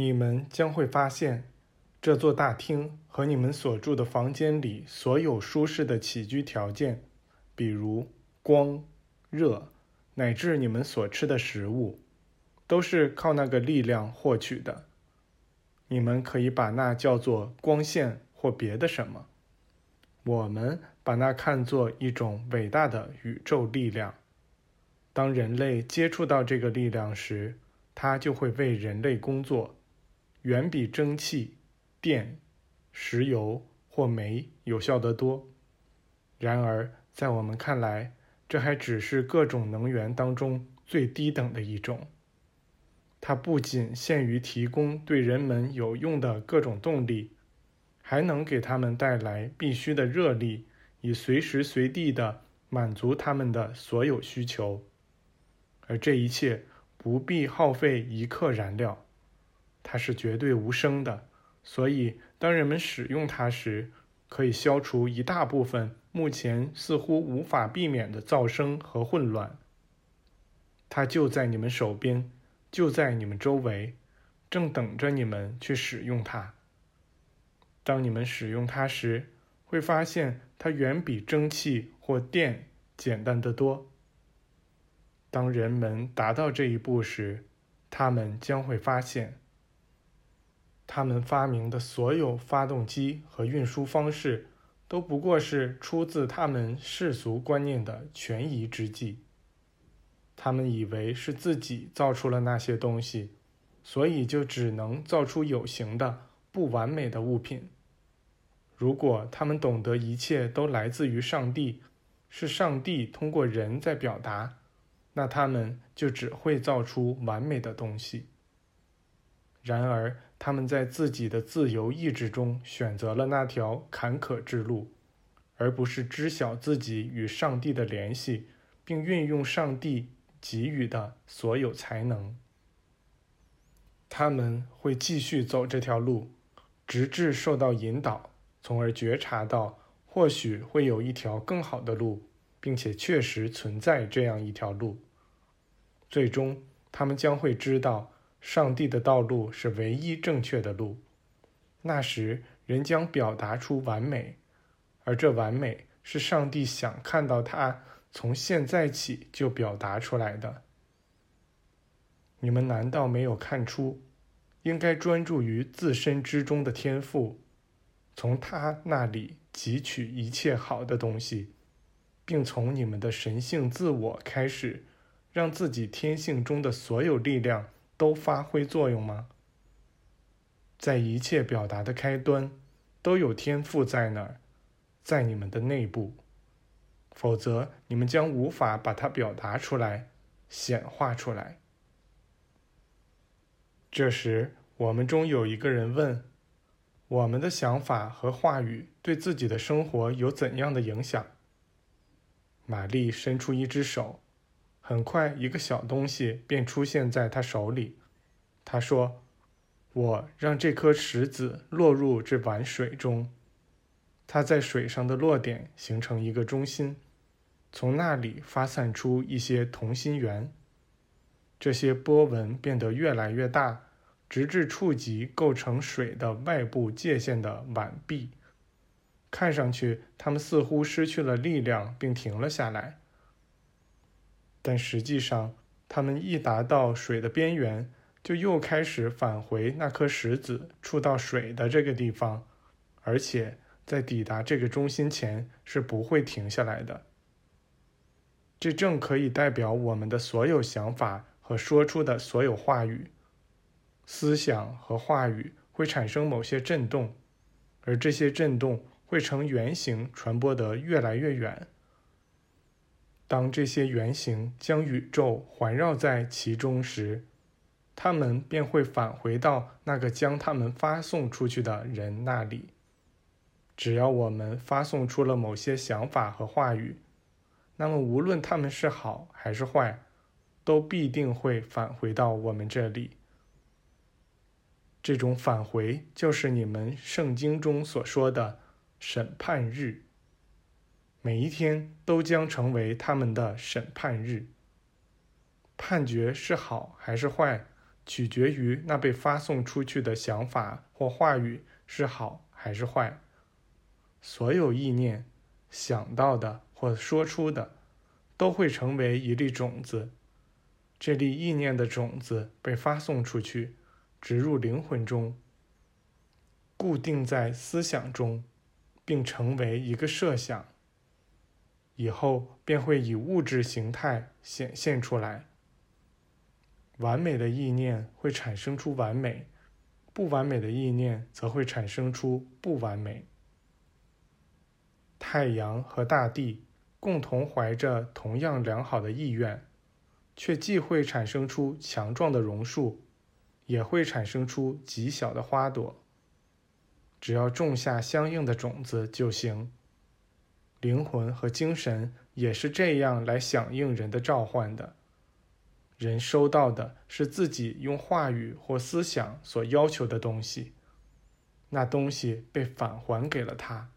你们将会发现，这座大厅和你们所住的房间里所有舒适的起居条件，比如光、热，乃至你们所吃的食物，都是靠那个力量获取的。你们可以把那叫做光线或别的什么，我们把那看作一种伟大的宇宙力量。当人类接触到这个力量时，它就会为人类工作。远比蒸汽、电、石油或煤有效得多。然而，在我们看来，这还只是各种能源当中最低等的一种。它不仅限于提供对人们有用的各种动力，还能给他们带来必须的热力，以随时随地的满足他们的所有需求。而这一切不必耗费一克燃料。它是绝对无声的，所以当人们使用它时，可以消除一大部分目前似乎无法避免的噪声和混乱。它就在你们手边，就在你们周围，正等着你们去使用它。当你们使用它时，会发现它远比蒸汽或电简单得多。当人们达到这一步时，他们将会发现。他们发明的所有发动机和运输方式，都不过是出自他们世俗观念的权宜之计。他们以为是自己造出了那些东西，所以就只能造出有形的、不完美的物品。如果他们懂得一切都来自于上帝，是上帝通过人在表达，那他们就只会造出完美的东西。然而，他们在自己的自由意志中选择了那条坎坷之路，而不是知晓自己与上帝的联系，并运用上帝给予的所有才能。他们会继续走这条路，直至受到引导，从而觉察到或许会有一条更好的路，并且确实存在这样一条路。最终，他们将会知道。上帝的道路是唯一正确的路。那时，人将表达出完美，而这完美是上帝想看到他从现在起就表达出来的。你们难道没有看出，应该专注于自身之中的天赋，从他那里汲取一切好的东西，并从你们的神性自我开始，让自己天性中的所有力量。都发挥作用吗？在一切表达的开端，都有天赋在那儿，在你们的内部，否则你们将无法把它表达出来、显化出来。这时，我们中有一个人问：“我们的想法和话语对自己的生活有怎样的影响？”玛丽伸出一只手。很快，一个小东西便出现在他手里。他说：“我让这颗石子落入这碗水中，它在水上的落点形成一个中心，从那里发散出一些同心圆。这些波纹变得越来越大，直至触及构成水的外部界限的碗壁。看上去，它们似乎失去了力量，并停了下来。”但实际上，它们一达到水的边缘，就又开始返回那颗石子触到水的这个地方，而且在抵达这个中心前是不会停下来的。这正可以代表我们的所有想法和说出的所有话语。思想和话语会产生某些震动，而这些震动会呈圆形传播得越来越远。当这些圆形将宇宙环绕在其中时，它们便会返回到那个将它们发送出去的人那里。只要我们发送出了某些想法和话语，那么无论他们是好还是坏，都必定会返回到我们这里。这种返回就是你们圣经中所说的审判日。每一天都将成为他们的审判日。判决是好还是坏，取决于那被发送出去的想法或话语是好还是坏。所有意念想到的或说出的，都会成为一粒种子。这粒意念的种子被发送出去，植入灵魂中，固定在思想中，并成为一个设想。以后便会以物质形态显现出来。完美的意念会产生出完美，不完美的意念则会产生出不完美。太阳和大地共同怀着同样良好的意愿。却既会产生出强壮的榕树，也会产生出极小的花朵。只要种下相应的种子就行。灵魂和精神也是这样来响应人的召唤的。人收到的是自己用话语或思想所要求的东西，那东西被返还给了他。